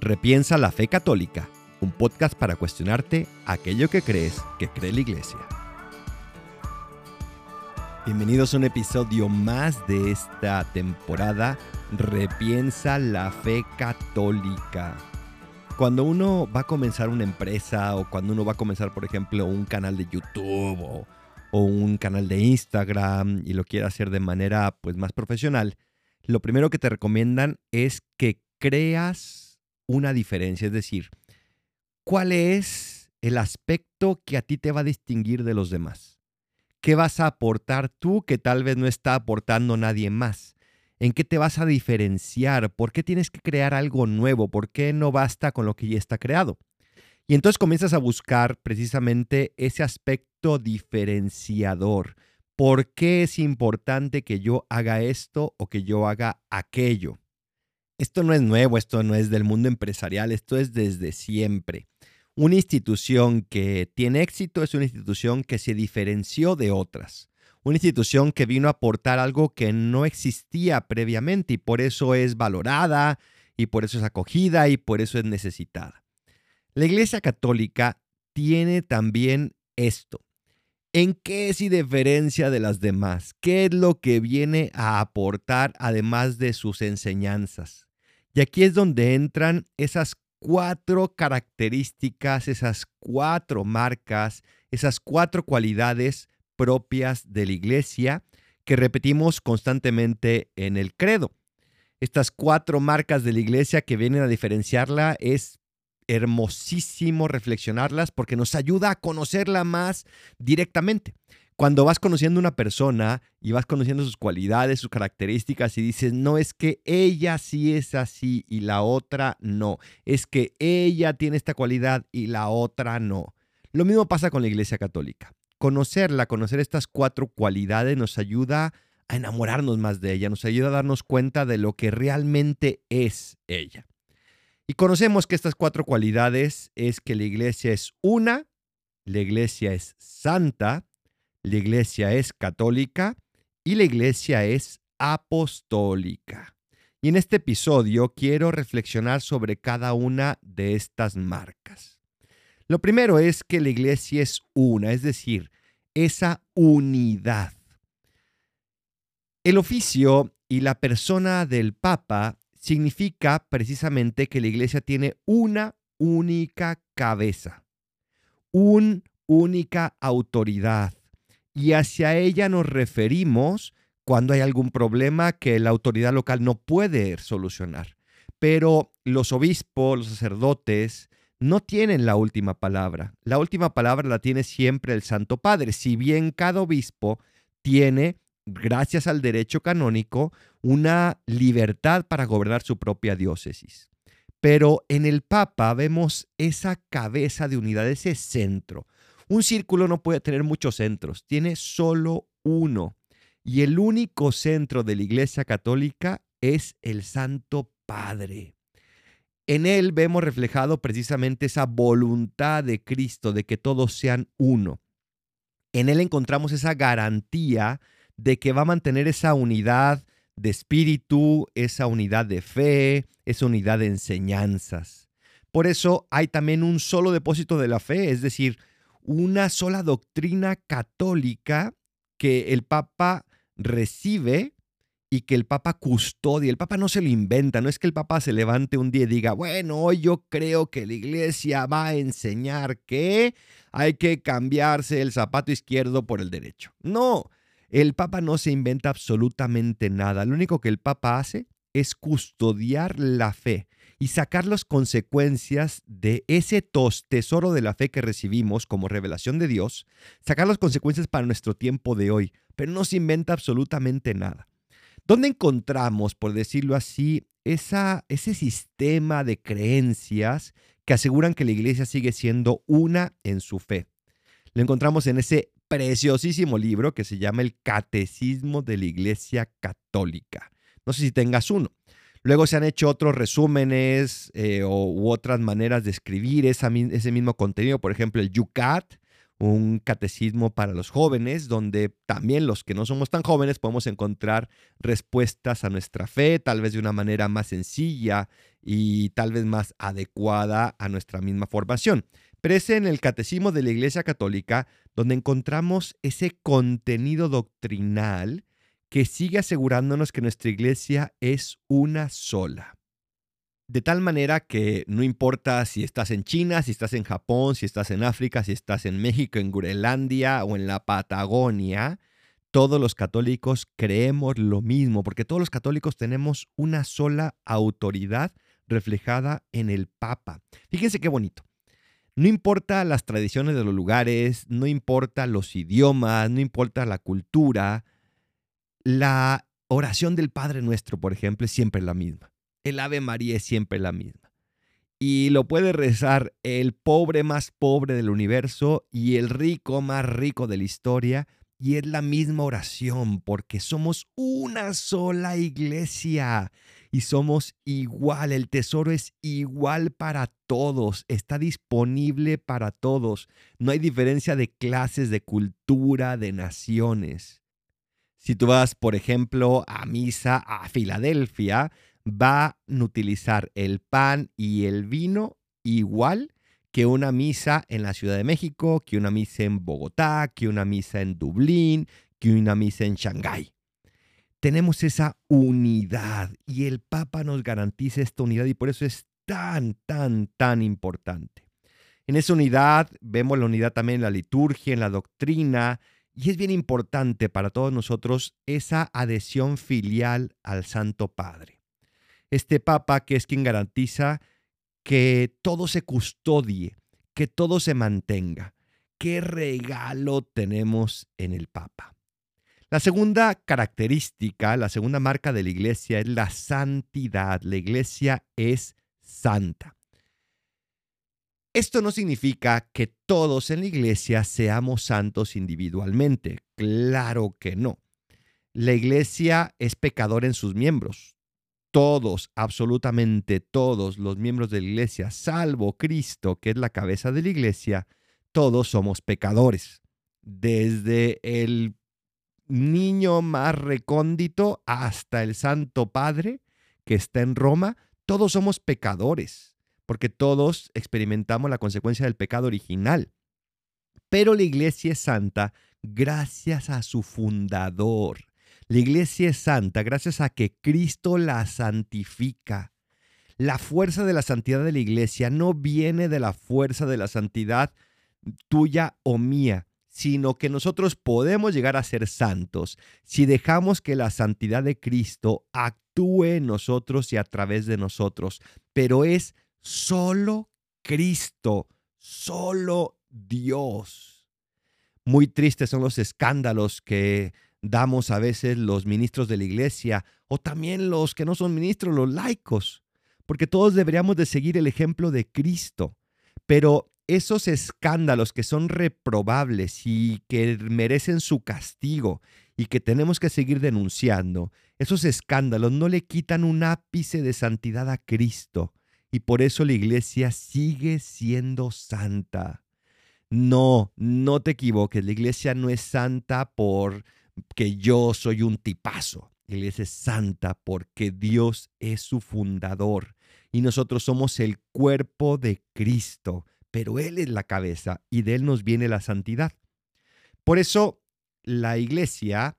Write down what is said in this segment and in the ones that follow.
Repiensa la fe católica, un podcast para cuestionarte aquello que crees que cree la iglesia. Bienvenidos a un episodio más de esta temporada Repiensa la fe católica. Cuando uno va a comenzar una empresa o cuando uno va a comenzar, por ejemplo, un canal de YouTube o, o un canal de Instagram y lo quiere hacer de manera pues más profesional, lo primero que te recomiendan es que creas una diferencia, es decir, ¿cuál es el aspecto que a ti te va a distinguir de los demás? ¿Qué vas a aportar tú que tal vez no está aportando nadie más? ¿En qué te vas a diferenciar? ¿Por qué tienes que crear algo nuevo? ¿Por qué no basta con lo que ya está creado? Y entonces comienzas a buscar precisamente ese aspecto diferenciador. ¿Por qué es importante que yo haga esto o que yo haga aquello? Esto no es nuevo, esto no es del mundo empresarial, esto es desde siempre. Una institución que tiene éxito es una institución que se diferenció de otras. Una institución que vino a aportar algo que no existía previamente y por eso es valorada y por eso es acogida y por eso es necesitada. La Iglesia Católica tiene también esto. ¿En qué se diferencia de las demás? ¿Qué es lo que viene a aportar además de sus enseñanzas? Y aquí es donde entran esas cuatro características, esas cuatro marcas, esas cuatro cualidades propias de la iglesia que repetimos constantemente en el credo. Estas cuatro marcas de la iglesia que vienen a diferenciarla es hermosísimo reflexionarlas porque nos ayuda a conocerla más directamente. Cuando vas conociendo una persona y vas conociendo sus cualidades, sus características y dices, no es que ella sí es así y la otra no, es que ella tiene esta cualidad y la otra no. Lo mismo pasa con la Iglesia Católica. Conocerla, conocer estas cuatro cualidades nos ayuda a enamorarnos más de ella, nos ayuda a darnos cuenta de lo que realmente es ella. Y conocemos que estas cuatro cualidades es que la iglesia es una, la iglesia es santa, la iglesia es católica y la iglesia es apostólica. Y en este episodio quiero reflexionar sobre cada una de estas marcas. Lo primero es que la iglesia es una, es decir, esa unidad. El oficio y la persona del Papa significa precisamente que la iglesia tiene una única cabeza, una única autoridad, y hacia ella nos referimos cuando hay algún problema que la autoridad local no puede solucionar. Pero los obispos, los sacerdotes, no tienen la última palabra. La última palabra la tiene siempre el Santo Padre, si bien cada obispo tiene gracias al derecho canónico, una libertad para gobernar su propia diócesis. Pero en el Papa vemos esa cabeza de unidad, ese centro. Un círculo no puede tener muchos centros, tiene solo uno. Y el único centro de la Iglesia Católica es el Santo Padre. En él vemos reflejado precisamente esa voluntad de Cristo de que todos sean uno. En él encontramos esa garantía de que va a mantener esa unidad de espíritu, esa unidad de fe, esa unidad de enseñanzas. Por eso hay también un solo depósito de la fe, es decir, una sola doctrina católica que el Papa recibe y que el Papa custodia. El Papa no se lo inventa, no es que el Papa se levante un día y diga, bueno, hoy yo creo que la iglesia va a enseñar que hay que cambiarse el zapato izquierdo por el derecho. No, el Papa no se inventa absolutamente nada. Lo único que el Papa hace es custodiar la fe y sacar las consecuencias de ese tesoro de la fe que recibimos como revelación de Dios, sacar las consecuencias para nuestro tiempo de hoy, pero no se inventa absolutamente nada. ¿Dónde encontramos, por decirlo así, esa, ese sistema de creencias que aseguran que la iglesia sigue siendo una en su fe? Lo encontramos en ese preciosísimo libro que se llama El Catecismo de la Iglesia Católica. No sé si tengas uno. Luego se han hecho otros resúmenes eh, u otras maneras de escribir ese mismo contenido. Por ejemplo, el Yucat, un catecismo para los jóvenes, donde también los que no somos tan jóvenes podemos encontrar respuestas a nuestra fe, tal vez de una manera más sencilla y tal vez más adecuada a nuestra misma formación. Pero es en el catecismo de la Iglesia Católica donde encontramos ese contenido doctrinal que sigue asegurándonos que nuestra iglesia es una sola. De tal manera que no importa si estás en China, si estás en Japón, si estás en África, si estás en México, en Groenlandia o en la Patagonia, todos los católicos creemos lo mismo, porque todos los católicos tenemos una sola autoridad reflejada en el Papa. Fíjense qué bonito. No importa las tradiciones de los lugares, no importa los idiomas, no importa la cultura, la oración del Padre Nuestro, por ejemplo, es siempre la misma. El Ave María es siempre la misma. Y lo puede rezar el pobre más pobre del universo y el rico más rico de la historia. Y es la misma oración porque somos una sola iglesia y somos igual. El tesoro es igual para todos, está disponible para todos. No hay diferencia de clases, de cultura, de naciones. Si tú vas, por ejemplo, a misa a Filadelfia, van a utilizar el pan y el vino igual que una misa en la Ciudad de México, que una misa en Bogotá, que una misa en Dublín, que una misa en Shanghái. Tenemos esa unidad y el Papa nos garantiza esta unidad y por eso es tan, tan, tan importante. En esa unidad vemos la unidad también en la liturgia, en la doctrina, y es bien importante para todos nosotros esa adhesión filial al Santo Padre. Este Papa que es quien garantiza que todo se custodie, que todo se mantenga. ¿Qué regalo tenemos en el Papa? La segunda característica, la segunda marca de la iglesia es la santidad. La iglesia es santa. Esto no significa que todos en la iglesia seamos santos individualmente. Claro que no. La iglesia es pecador en sus miembros. Todos, absolutamente todos los miembros de la iglesia, salvo Cristo, que es la cabeza de la iglesia, todos somos pecadores. Desde el niño más recóndito hasta el Santo Padre que está en Roma, todos somos pecadores porque todos experimentamos la consecuencia del pecado original. Pero la iglesia es santa gracias a su fundador. La iglesia es santa gracias a que Cristo la santifica. La fuerza de la santidad de la iglesia no viene de la fuerza de la santidad tuya o mía, sino que nosotros podemos llegar a ser santos si dejamos que la santidad de Cristo actúe en nosotros y a través de nosotros. Pero es Solo Cristo, solo Dios. Muy tristes son los escándalos que damos a veces los ministros de la iglesia o también los que no son ministros, los laicos, porque todos deberíamos de seguir el ejemplo de Cristo. Pero esos escándalos que son reprobables y que merecen su castigo y que tenemos que seguir denunciando, esos escándalos no le quitan un ápice de santidad a Cristo y por eso la iglesia sigue siendo santa. No, no te equivoques, la iglesia no es santa porque yo soy un tipazo. La iglesia es santa porque Dios es su fundador y nosotros somos el cuerpo de Cristo, pero Él es la cabeza y de Él nos viene la santidad. Por eso la iglesia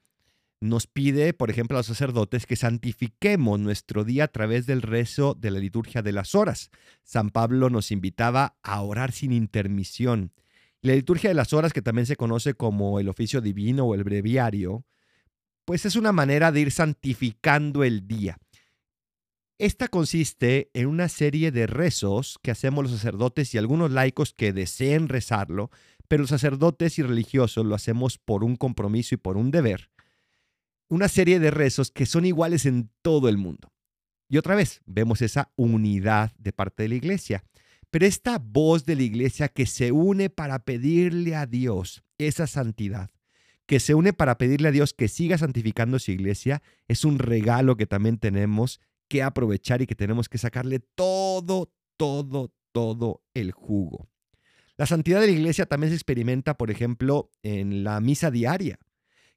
nos pide, por ejemplo, a los sacerdotes que santifiquemos nuestro día a través del rezo de la liturgia de las horas. San Pablo nos invitaba a orar sin intermisión. La liturgia de las horas, que también se conoce como el oficio divino o el breviario, pues es una manera de ir santificando el día. Esta consiste en una serie de rezos que hacemos los sacerdotes y algunos laicos que deseen rezarlo, pero los sacerdotes y religiosos lo hacemos por un compromiso y por un deber una serie de rezos que son iguales en todo el mundo. Y otra vez, vemos esa unidad de parte de la iglesia. Pero esta voz de la iglesia que se une para pedirle a Dios esa santidad, que se une para pedirle a Dios que siga santificando su iglesia, es un regalo que también tenemos que aprovechar y que tenemos que sacarle todo, todo, todo el jugo. La santidad de la iglesia también se experimenta, por ejemplo, en la misa diaria.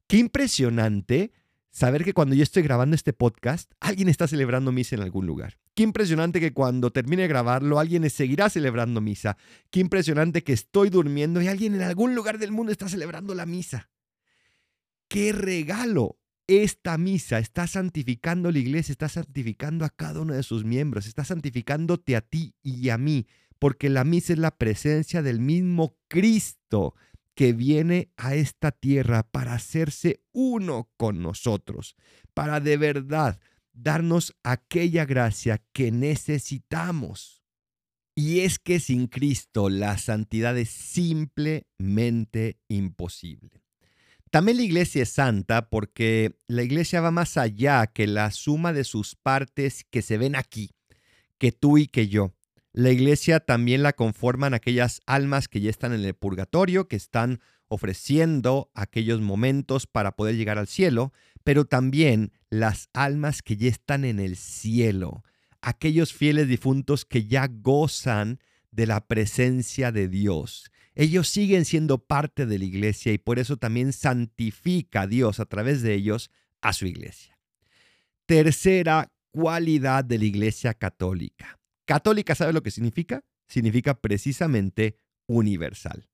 Qué impresionante saber que cuando yo estoy grabando este podcast, alguien está celebrando misa en algún lugar. Qué impresionante que cuando termine de grabarlo, alguien seguirá celebrando misa. Qué impresionante que estoy durmiendo y alguien en algún lugar del mundo está celebrando la misa. Qué regalo. Esta misa está santificando la iglesia, está santificando a cada uno de sus miembros, está santificándote a ti y a mí porque la misa es la presencia del mismo Cristo que viene a esta tierra para hacerse uno con nosotros, para de verdad darnos aquella gracia que necesitamos. Y es que sin Cristo la santidad es simplemente imposible. También la iglesia es santa porque la iglesia va más allá que la suma de sus partes que se ven aquí, que tú y que yo. La iglesia también la conforman aquellas almas que ya están en el purgatorio, que están ofreciendo aquellos momentos para poder llegar al cielo, pero también las almas que ya están en el cielo, aquellos fieles difuntos que ya gozan de la presencia de Dios. Ellos siguen siendo parte de la iglesia y por eso también santifica a Dios a través de ellos a su iglesia. Tercera cualidad de la iglesia católica Católica, ¿sabe lo que significa? Significa precisamente universal.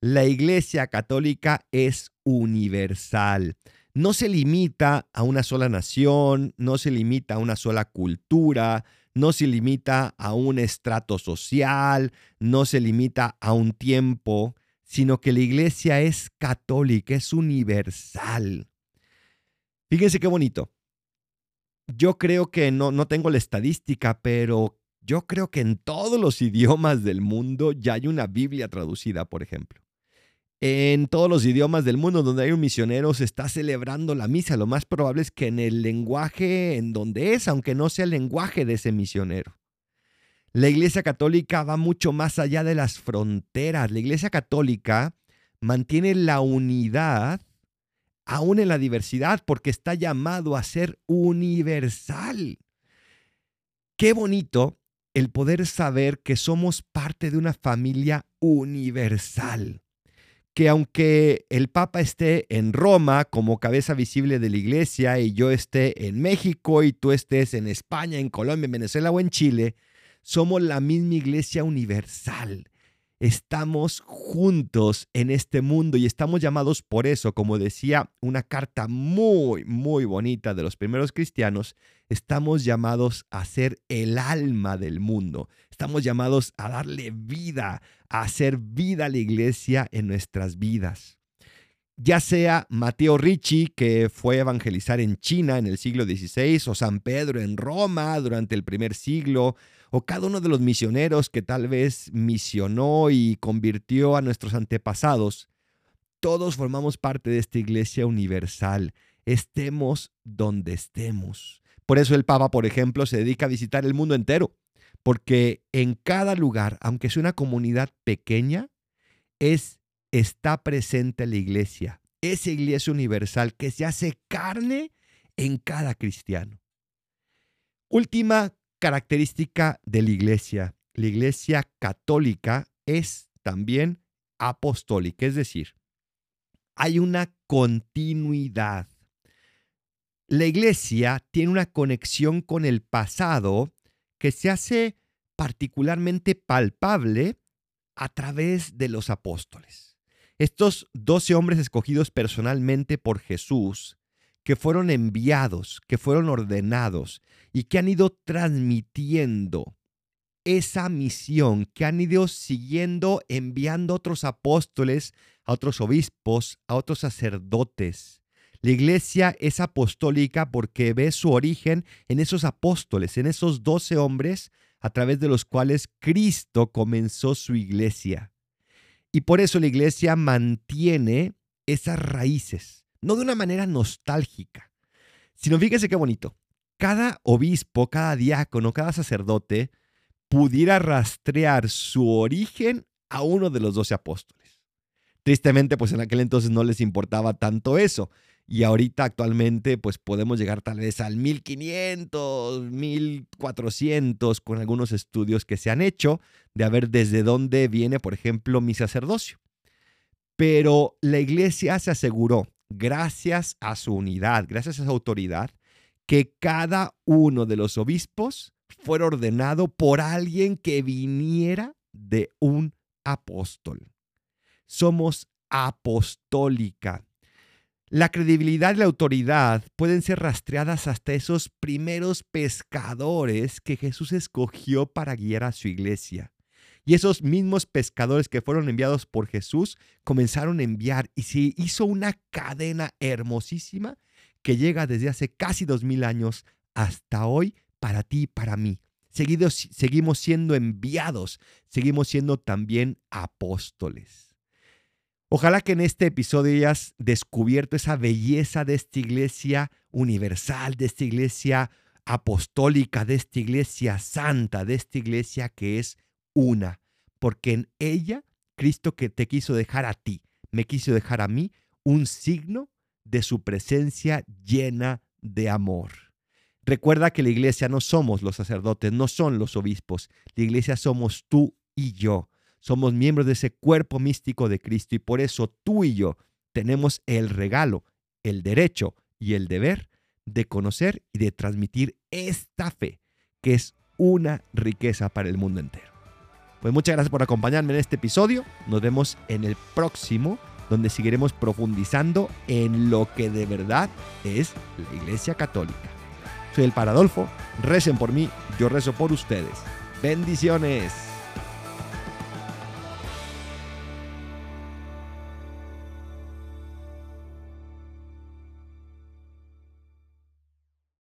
La Iglesia Católica es universal. No se limita a una sola nación, no se limita a una sola cultura, no se limita a un estrato social, no se limita a un tiempo, sino que la iglesia es católica, es universal. Fíjense qué bonito. Yo creo que no, no tengo la estadística, pero yo creo que en todos los idiomas del mundo ya hay una Biblia traducida, por ejemplo. En todos los idiomas del mundo donde hay un misionero se está celebrando la misa. Lo más probable es que en el lenguaje en donde es, aunque no sea el lenguaje de ese misionero. La Iglesia Católica va mucho más allá de las fronteras. La Iglesia Católica mantiene la unidad aún en la diversidad porque está llamado a ser universal. Qué bonito el poder saber que somos parte de una familia universal. Que aunque el Papa esté en Roma como cabeza visible de la iglesia y yo esté en México y tú estés en España, en Colombia, en Venezuela o en Chile, somos la misma iglesia universal estamos juntos en este mundo y estamos llamados por eso, como decía una carta muy, muy bonita de los primeros cristianos, estamos llamados a ser el alma del mundo, estamos llamados a darle vida, a hacer vida a la iglesia en nuestras vidas. Ya sea Mateo Ricci, que fue a evangelizar en China en el siglo XVI, o San Pedro en Roma durante el primer siglo, o cada uno de los misioneros que tal vez misionó y convirtió a nuestros antepasados, todos formamos parte de esta iglesia universal, estemos donde estemos. Por eso el Papa, por ejemplo, se dedica a visitar el mundo entero, porque en cada lugar, aunque sea una comunidad pequeña, es está presente la iglesia, esa iglesia universal que se hace carne en cada cristiano. Última característica de la iglesia. La iglesia católica es también apostólica, es decir, hay una continuidad. La iglesia tiene una conexión con el pasado que se hace particularmente palpable a través de los apóstoles. Estos doce hombres escogidos personalmente por Jesús, que fueron enviados, que fueron ordenados y que han ido transmitiendo esa misión, que han ido siguiendo, enviando a otros apóstoles, a otros obispos, a otros sacerdotes. La iglesia es apostólica porque ve su origen en esos apóstoles, en esos doce hombres a través de los cuales Cristo comenzó su iglesia. Y por eso la iglesia mantiene esas raíces, no de una manera nostálgica, sino fíjese qué bonito. Cada obispo, cada diácono, cada sacerdote pudiera rastrear su origen a uno de los doce apóstoles. Tristemente, pues en aquel entonces no les importaba tanto eso. y ahorita actualmente pues podemos llegar tal vez al 1500, 1400 con algunos estudios que se han hecho de a ver desde dónde viene, por ejemplo, mi sacerdocio. Pero la iglesia se aseguró, gracias a su unidad, gracias a su autoridad, que cada uno de los obispos fuera ordenado por alguien que viniera de un apóstol. Somos apostólica. La credibilidad y la autoridad pueden ser rastreadas hasta esos primeros pescadores que Jesús escogió para guiar a su iglesia. Y esos mismos pescadores que fueron enviados por Jesús comenzaron a enviar y se hizo una cadena hermosísima que llega desde hace casi dos mil años hasta hoy para ti y para mí. seguimos siendo enviados, seguimos siendo también apóstoles. Ojalá que en este episodio hayas descubierto esa belleza de esta iglesia universal, de esta iglesia apostólica, de esta iglesia santa, de esta iglesia que es una, porque en ella Cristo que te quiso dejar a ti, me quiso dejar a mí un signo de su presencia llena de amor. Recuerda que la iglesia no somos los sacerdotes, no son los obispos, la iglesia somos tú y yo. Somos miembros de ese cuerpo místico de Cristo y por eso tú y yo tenemos el regalo, el derecho y el deber de conocer y de transmitir esta fe, que es una riqueza para el mundo entero. Pues muchas gracias por acompañarme en este episodio. Nos vemos en el próximo, donde seguiremos profundizando en lo que de verdad es la Iglesia Católica. Soy el Paradolfo, recen por mí, yo rezo por ustedes. Bendiciones.